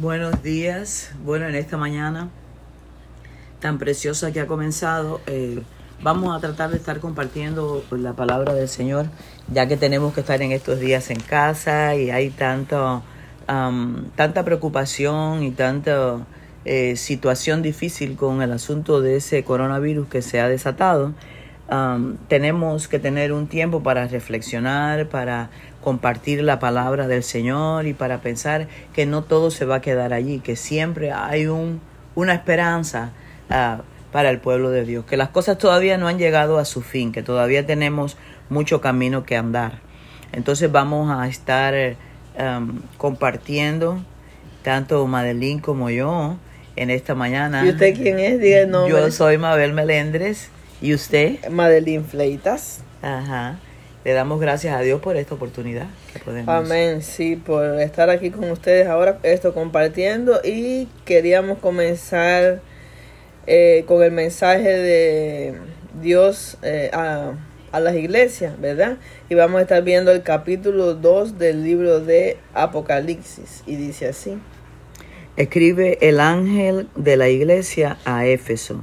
Buenos días. Bueno, en esta mañana tan preciosa que ha comenzado, eh, vamos a tratar de estar compartiendo la palabra del Señor, ya que tenemos que estar en estos días en casa y hay tanto, am, tanta preocupación y tanta eh, situación difícil con el asunto de ese coronavirus que se ha desatado. Am, tenemos que tener un tiempo para reflexionar, para compartir la palabra del Señor y para pensar que no todo se va a quedar allí, que siempre hay un, una esperanza ah, para el pueblo de Dios, que las cosas todavía no han llegado a su fin, que todavía tenemos mucho camino que andar. Entonces vamos a estar um, compartiendo, tanto Madeline como yo, en esta mañana. ¿Y usted quién es? Diga el nombre. Yo soy Mabel Melendres. ¿Y usted? Madeline Fleitas. Ajá. Le damos gracias a Dios por esta oportunidad que podemos. Amén, sí, por estar aquí con ustedes ahora, esto compartiendo y queríamos comenzar eh, con el mensaje de Dios eh, a, a las iglesias, ¿verdad? Y vamos a estar viendo el capítulo 2 del libro de Apocalipsis y dice así. Escribe el ángel de la iglesia a Éfeso,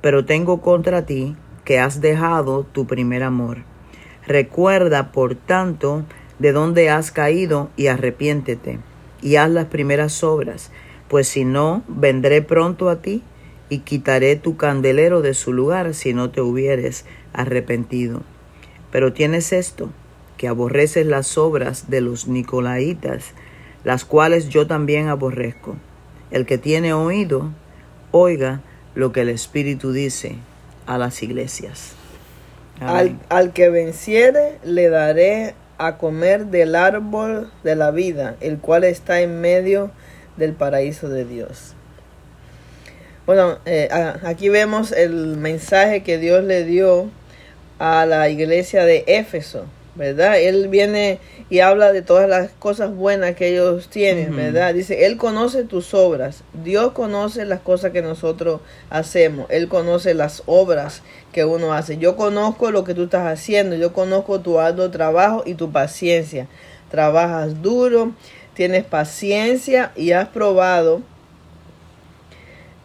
Pero tengo contra ti que has dejado tu primer amor. Recuerda, por tanto, de dónde has caído y arrepiéntete, y haz las primeras obras, pues si no, vendré pronto a ti y quitaré tu candelero de su lugar si no te hubieres arrepentido. Pero tienes esto, que aborreces las obras de los nicolaitas, las cuales yo también aborrezco. El que tiene oído, oiga lo que el Espíritu dice a las iglesias. Al, al que venciere le daré a comer del árbol de la vida, el cual está en medio del paraíso de Dios. Bueno, eh, aquí vemos el mensaje que Dios le dio a la iglesia de Éfeso, ¿verdad? Él viene y habla de todas las cosas buenas que ellos tienen, ¿verdad? Dice, Él conoce tus obras, Dios conoce las cosas que nosotros hacemos, Él conoce las obras que uno hace. Yo conozco lo que tú estás haciendo, yo conozco tu arduo trabajo y tu paciencia. Trabajas duro, tienes paciencia y has probado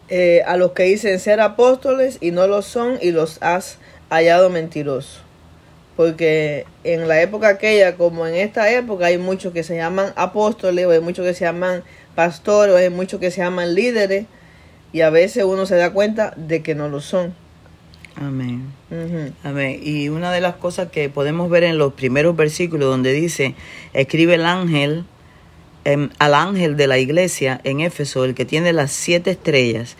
eh, a los que dicen ser apóstoles y no lo son y los has hallado mentirosos. Porque en la época aquella, como en esta época, hay muchos que se llaman apóstoles, o hay muchos que se llaman pastores, o hay muchos que se llaman líderes, y a veces uno se da cuenta de que no lo son. Amén. Amén. Y una de las cosas que podemos ver en los primeros versículos donde dice, escribe el ángel eh, al ángel de la iglesia en Éfeso, el que tiene las siete estrellas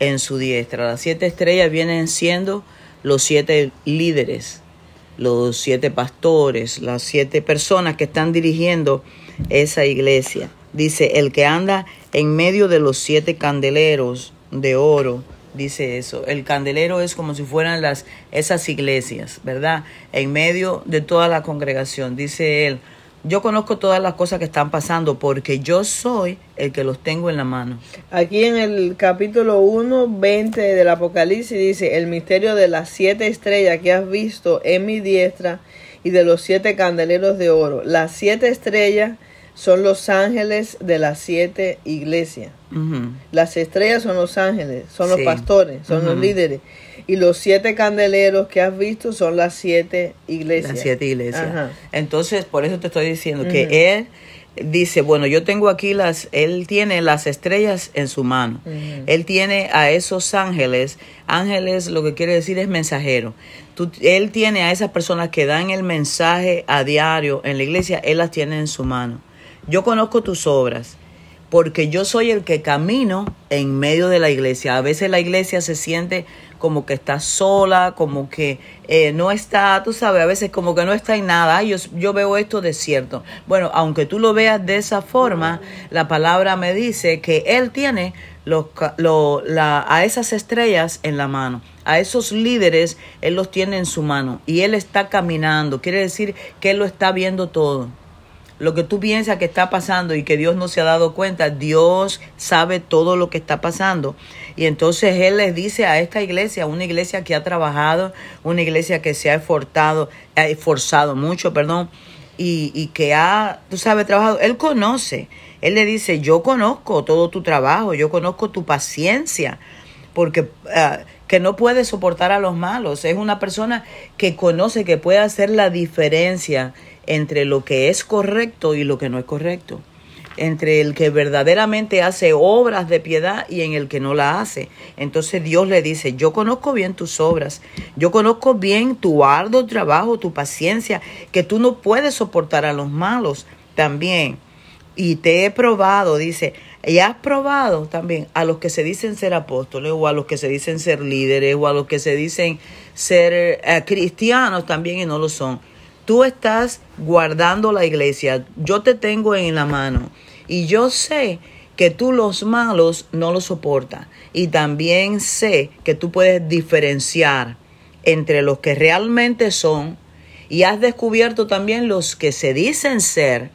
en su diestra. Las siete estrellas vienen siendo los siete líderes, los siete pastores, las siete personas que están dirigiendo esa iglesia. Dice, el que anda en medio de los siete candeleros de oro, dice eso. El candelero es como si fueran las esas iglesias, ¿verdad? En medio de toda la congregación, dice él. Yo conozco todas las cosas que están pasando porque yo soy el que los tengo en la mano. Aquí en el capítulo 1, 20 del Apocalipsis dice, el misterio de las siete estrellas que has visto en mi diestra y de los siete candeleros de oro. Las siete estrellas son los ángeles de las siete iglesias. Uh -huh. Las estrellas son los ángeles, son sí. los pastores, son uh -huh. los líderes. Y los siete candeleros que has visto son las siete iglesias. Las siete iglesias. Ajá. Entonces, por eso te estoy diciendo uh -huh. que él dice, bueno, yo tengo aquí las, él tiene las estrellas en su mano. Él tiene a esos ángeles, ángeles lo que quiere decir es mensajero. Tú, él tiene a esas personas que dan el mensaje a diario en la iglesia, él las tiene en su mano. Yo conozco tus obras porque yo soy el que camino en medio de la iglesia. A veces la iglesia se siente como que está sola, como que eh, no está, tú sabes, a veces como que no está en nada. yo, yo veo esto desierto. Bueno, aunque tú lo veas de esa forma, la palabra me dice que Él tiene los, la, a esas estrellas en la mano. A esos líderes Él los tiene en su mano y Él está caminando. Quiere decir que Él lo está viendo todo lo que tú piensas que está pasando y que Dios no se ha dado cuenta, Dios sabe todo lo que está pasando. Y entonces Él les dice a esta iglesia, una iglesia que ha trabajado, una iglesia que se ha esforzado, ha esforzado mucho, perdón, y, y que ha, tú sabes, trabajado, Él conoce. Él le dice, yo conozco todo tu trabajo, yo conozco tu paciencia, porque... Ah, que no puede soportar a los malos. Es una persona que conoce que puede hacer la diferencia entre lo que es correcto y lo que no es correcto, entre el que verdaderamente hace obras de piedad y en el que no la hace. Entonces Dios le dice, yo conozco bien tus obras, yo conozco bien tu arduo trabajo, tu paciencia, que tú no puedes soportar a los malos también. Y te he probado, dice, y has probado también a los que se dicen ser apóstoles o a los que se dicen ser líderes o a los que se dicen ser eh, cristianos también y no lo son tú estás guardando la iglesia, yo te tengo en la mano y yo sé que tú los malos no los soportas y también sé que tú puedes diferenciar entre los que realmente son y has descubierto también los que se dicen ser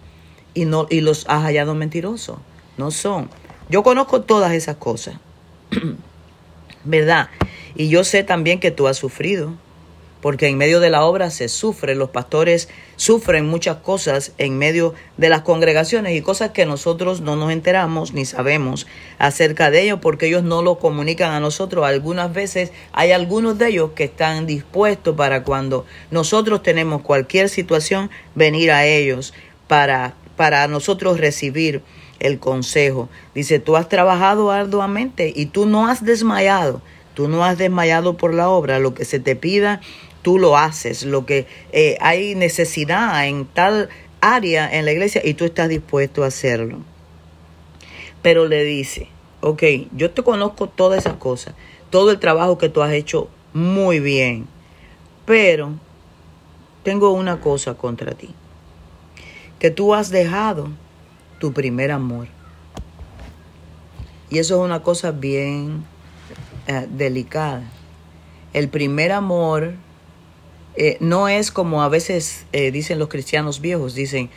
y no y los has hallado mentirosos, no son. Yo conozco todas esas cosas. ¿Verdad? Y yo sé también que tú has sufrido porque en medio de la obra se sufre, los pastores sufren muchas cosas en medio de las congregaciones y cosas que nosotros no nos enteramos ni sabemos acerca de ellos porque ellos no lo comunican a nosotros. Algunas veces hay algunos de ellos que están dispuestos para cuando nosotros tenemos cualquier situación venir a ellos para, para nosotros recibir el consejo. Dice, tú has trabajado arduamente y tú no has desmayado. Tú no has desmayado por la obra. Lo que se te pida, tú lo haces, lo que eh, hay necesidad en tal área en la iglesia y tú estás dispuesto a hacerlo. Pero le dice, ok, yo te conozco todas esas cosas, todo el trabajo que tú has hecho muy bien, pero tengo una cosa contra ti, que tú has dejado tu primer amor. Y eso es una cosa bien eh, delicada. El primer amor eh, no es como a veces eh, dicen los cristianos viejos, dicen,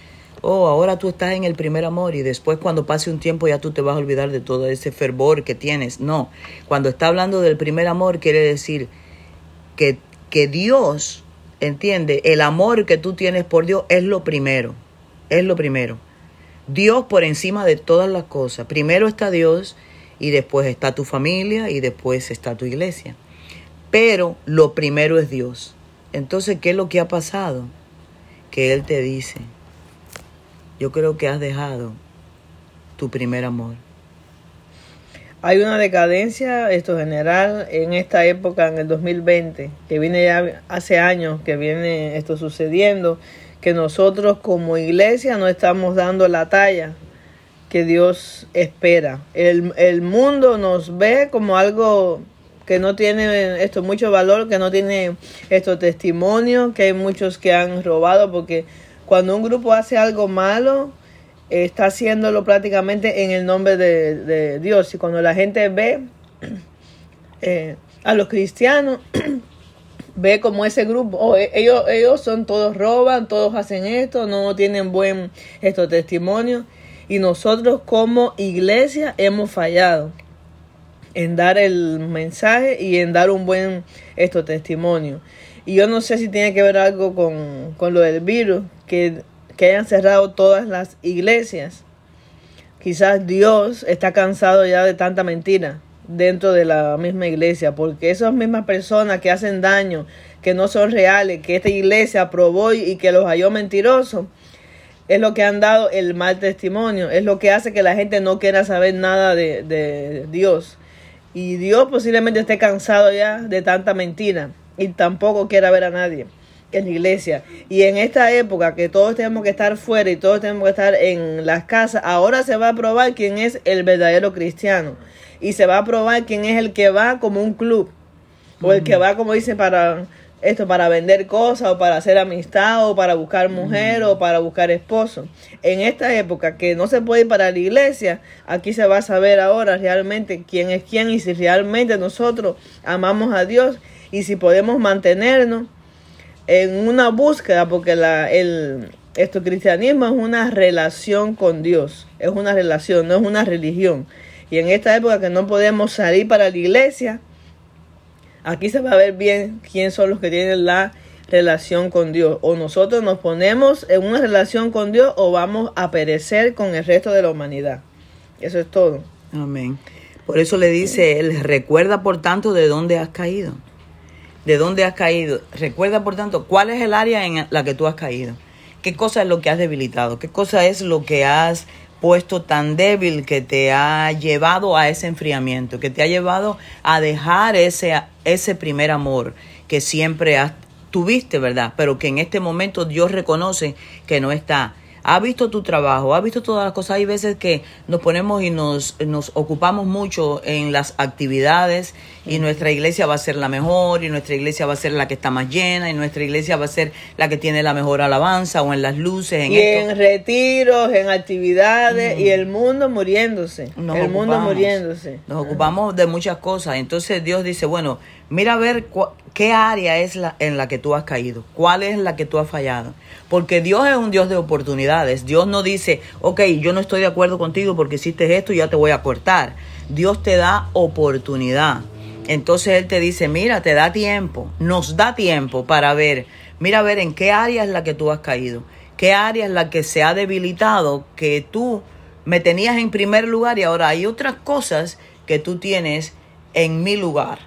oh, ahora tú estás en el primer amor y después cuando pase un tiempo ya tú te vas a olvidar de todo ese fervor que tienes. No, cuando está hablando del primer amor quiere decir que, que Dios, entiende, el amor que tú tienes por Dios es lo primero, es lo primero. Dios por encima de todas las cosas. Primero está Dios y después está tu familia y después está tu iglesia. Pero lo primero es Dios. Entonces, ¿qué es lo que ha pasado? Que Él te dice, yo creo que has dejado tu primer amor. Hay una decadencia, esto general, en esta época, en el 2020, que viene ya hace años que viene esto sucediendo, que nosotros como iglesia no estamos dando la talla que Dios espera. El, el mundo nos ve como algo que no tiene esto mucho valor, que no tiene estos testimonios, que hay muchos que han robado, porque cuando un grupo hace algo malo, está haciéndolo prácticamente en el nombre de, Dios. Y cuando la gente ve eh, a los cristianos, ve como ese grupo, oh, e, ellos, ellos son todos roban, todos hacen esto, no tienen buen estos testimonios. Y nosotros como iglesia hemos fallado en dar el mensaje y en dar un buen esto testimonio. Y yo no sé si tiene que ver algo con, con lo del virus, que, que hayan cerrado todas las iglesias. Quizás Dios está cansado ya de tanta mentira dentro de la misma iglesia, porque esas mismas personas que hacen daño, que no son reales, que esta iglesia aprobó y que los halló mentirosos, es lo que han dado el mal testimonio, es lo que hace que la gente no quiera saber nada de, de Dios. Y Dios posiblemente esté cansado ya de tanta mentira y tampoco quiera ver a nadie en la iglesia. Y en esta época que todos tenemos que estar fuera y todos tenemos que estar en las casas, ahora se va a probar quién es el verdadero cristiano. Y se va a probar quién es el que va como un club. O el que va, como dice, para esto, para vender cosas, o para hacer amistad, o para buscar mujer, o para buscar esposo. En esta época que no se puede ir para la iglesia, aquí se va a saber ahora realmente quién es quién y si realmente nosotros amamos a Dios y si podemos mantenernos en una búsqueda, porque la, el, esto cristianismo es una relación con Dios, es una relación, no es una religión. Y en esta época que no podemos salir para la iglesia, aquí se va a ver bien quién son los que tienen la relación con Dios. O nosotros nos ponemos en una relación con Dios o vamos a perecer con el resto de la humanidad. Eso es todo. Amén. Por eso le dice él, recuerda por tanto de dónde has caído de dónde has caído. Recuerda, por tanto, cuál es el área en la que tú has caído. ¿Qué cosa es lo que has debilitado? ¿Qué cosa es lo que has puesto tan débil que te ha llevado a ese enfriamiento, que te ha llevado a dejar ese, ese primer amor que siempre has, tuviste, ¿verdad? Pero que en este momento Dios reconoce que no está ha visto tu trabajo, ha visto todas las cosas. Hay veces que nos ponemos y nos, nos ocupamos mucho en las actividades y nuestra iglesia va a ser la mejor y nuestra iglesia va a ser la que está más llena y nuestra iglesia va a ser la que tiene la mejor alabanza o en las luces. En y en retiros, en actividades y el mundo muriéndose. el mundo muriéndose. Nos ocupamos de muchas cosas. Entonces Dios dice, bueno, mira a ver qué área es la en la que tú has caído, cuál es la que tú has fallado. Porque Dios es un Dios de oportunidades. Dios no dice, ok, yo no estoy de acuerdo contigo porque hiciste esto y ya te voy a cortar. Dios te da oportunidad. Entonces Él te dice, mira, te da tiempo, nos da tiempo para ver, mira a ver en qué área es la que tú has caído, qué área es la que se ha debilitado, que tú me tenías en primer lugar y ahora hay otras cosas que tú tienes en mi lugar,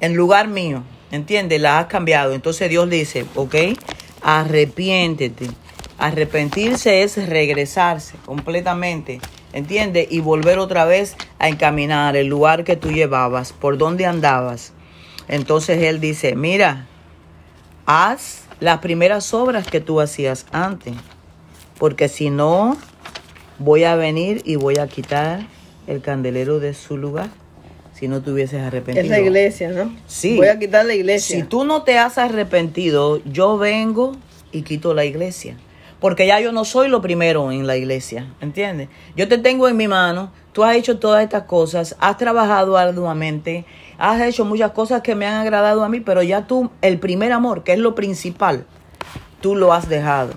en lugar mío, ¿entiendes? La has cambiado. Entonces Dios dice, ok, arrepiéntete. Arrepentirse es regresarse completamente, ¿entiendes? Y volver otra vez a encaminar el lugar que tú llevabas, por donde andabas. Entonces él dice, mira, haz las primeras obras que tú hacías antes, porque si no, voy a venir y voy a quitar el candelero de su lugar si no te hubieses arrepentido. Es la iglesia, ¿no? Sí. Voy a quitar la iglesia. Si tú no te has arrepentido, yo vengo y quito la iglesia. Porque ya yo no soy lo primero en la iglesia, ¿entiendes? Yo te tengo en mi mano, tú has hecho todas estas cosas, has trabajado arduamente, has hecho muchas cosas que me han agradado a mí, pero ya tú, el primer amor, que es lo principal, tú lo has dejado.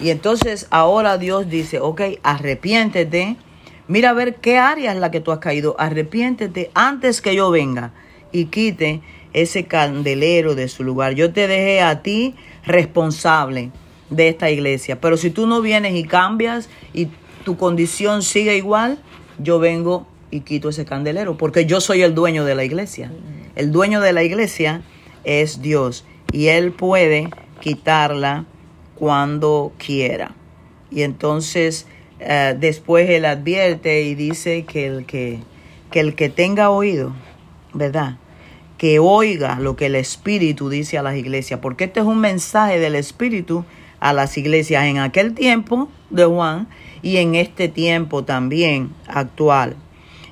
Y entonces ahora Dios dice, ok, arrepiéntete, Mira a ver qué área es la que tú has caído. Arrepiéntete antes que yo venga y quite ese candelero de su lugar. Yo te dejé a ti responsable de esta iglesia. Pero si tú no vienes y cambias y tu condición sigue igual, yo vengo y quito ese candelero. Porque yo soy el dueño de la iglesia. El dueño de la iglesia es Dios. Y Él puede quitarla cuando quiera. Y entonces eh, después él advierte y dice que el que, que el que tenga oído, ¿verdad? Que oiga lo que el Espíritu dice a las iglesias, porque este es un mensaje del Espíritu a las iglesias en aquel tiempo de Juan y en este tiempo también actual.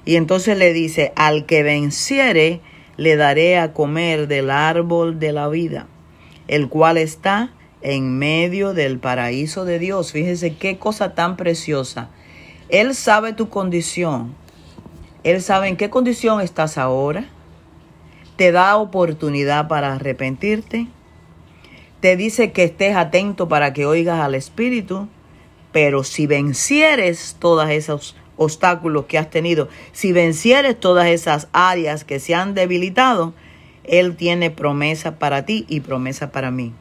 Y entonces le dice, al que venciere, le daré a comer del árbol de la vida, el cual está en medio del paraíso de Dios. Fíjese qué cosa tan preciosa. Él sabe tu condición. Él sabe en qué condición estás ahora. Te da oportunidad para arrepentirte. Te dice que estés atento para que oigas al Espíritu. Pero si vencieres todos esos obstáculos que has tenido, si vencieres todas esas áreas que se han debilitado, Él tiene promesa para ti y promesa para mí.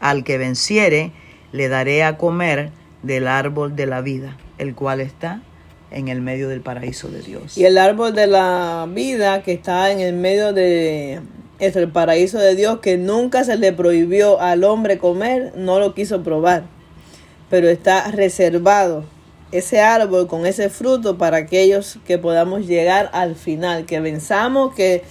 Al que venciere, le daré a comer del árbol de la vida, el cual está en el medio del paraíso de Dios. Y el árbol de la vida que está en el medio de es el paraíso de Dios que nunca se le prohibió al hombre comer, no lo quiso probar, pero está reservado ese árbol con ese fruto para aquellos que podamos llegar al final, que venzamos, que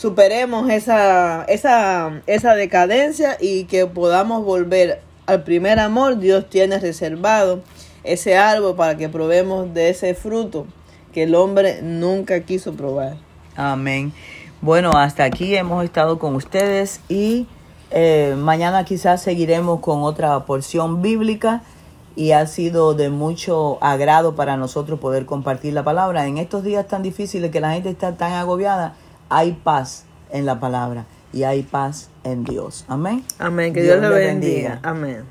superemos esa, esa, esa decadencia y que podamos volver al primer amor, Dios tiene reservado ese árbol para que probemos de ese fruto que el hombre nunca quiso probar. Amén. Bueno, hasta aquí hemos estado con ustedes y eh, mañana quizás seguiremos con otra porción bíblica y ha sido de mucho agrado para nosotros poder compartir la palabra. En estos días tan difíciles que la gente está tan agobiada, hay paz en la palabra y hay paz en Dios. Amén. Amén. Que Dios, le bendiga. Amén.